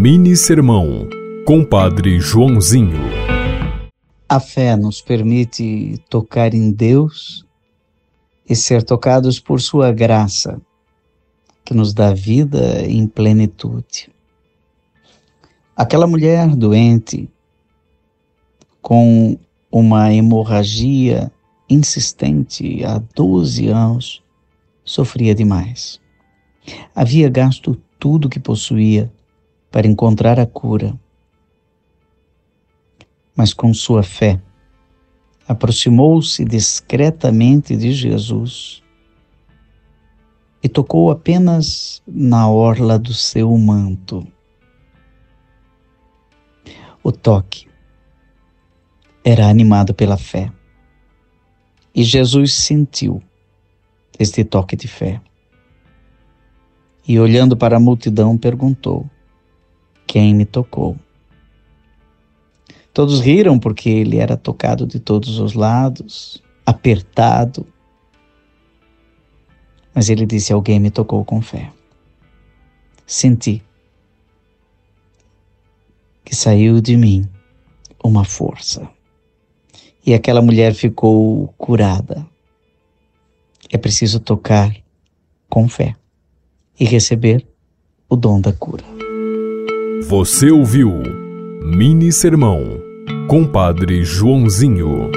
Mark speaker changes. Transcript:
Speaker 1: Mini Sermão, Compadre Joãozinho.
Speaker 2: A fé nos permite tocar em Deus e ser tocados por Sua graça, que nos dá vida em plenitude. Aquela mulher doente, com uma hemorragia insistente há 12 anos, sofria demais. Havia gasto tudo que possuía para encontrar a cura. Mas com sua fé, aproximou-se discretamente de Jesus e tocou apenas na orla do seu manto. O toque era animado pela fé. E Jesus sentiu este toque de fé. E olhando para a multidão, perguntou: Quem me tocou? Todos riram porque ele era tocado de todos os lados, apertado. Mas ele disse: Alguém me tocou com fé. Senti que saiu de mim uma força. E aquela mulher ficou curada. É preciso tocar com fé e receber o dom da cura.
Speaker 1: Você ouviu Mini Sermão, Compadre Joãozinho.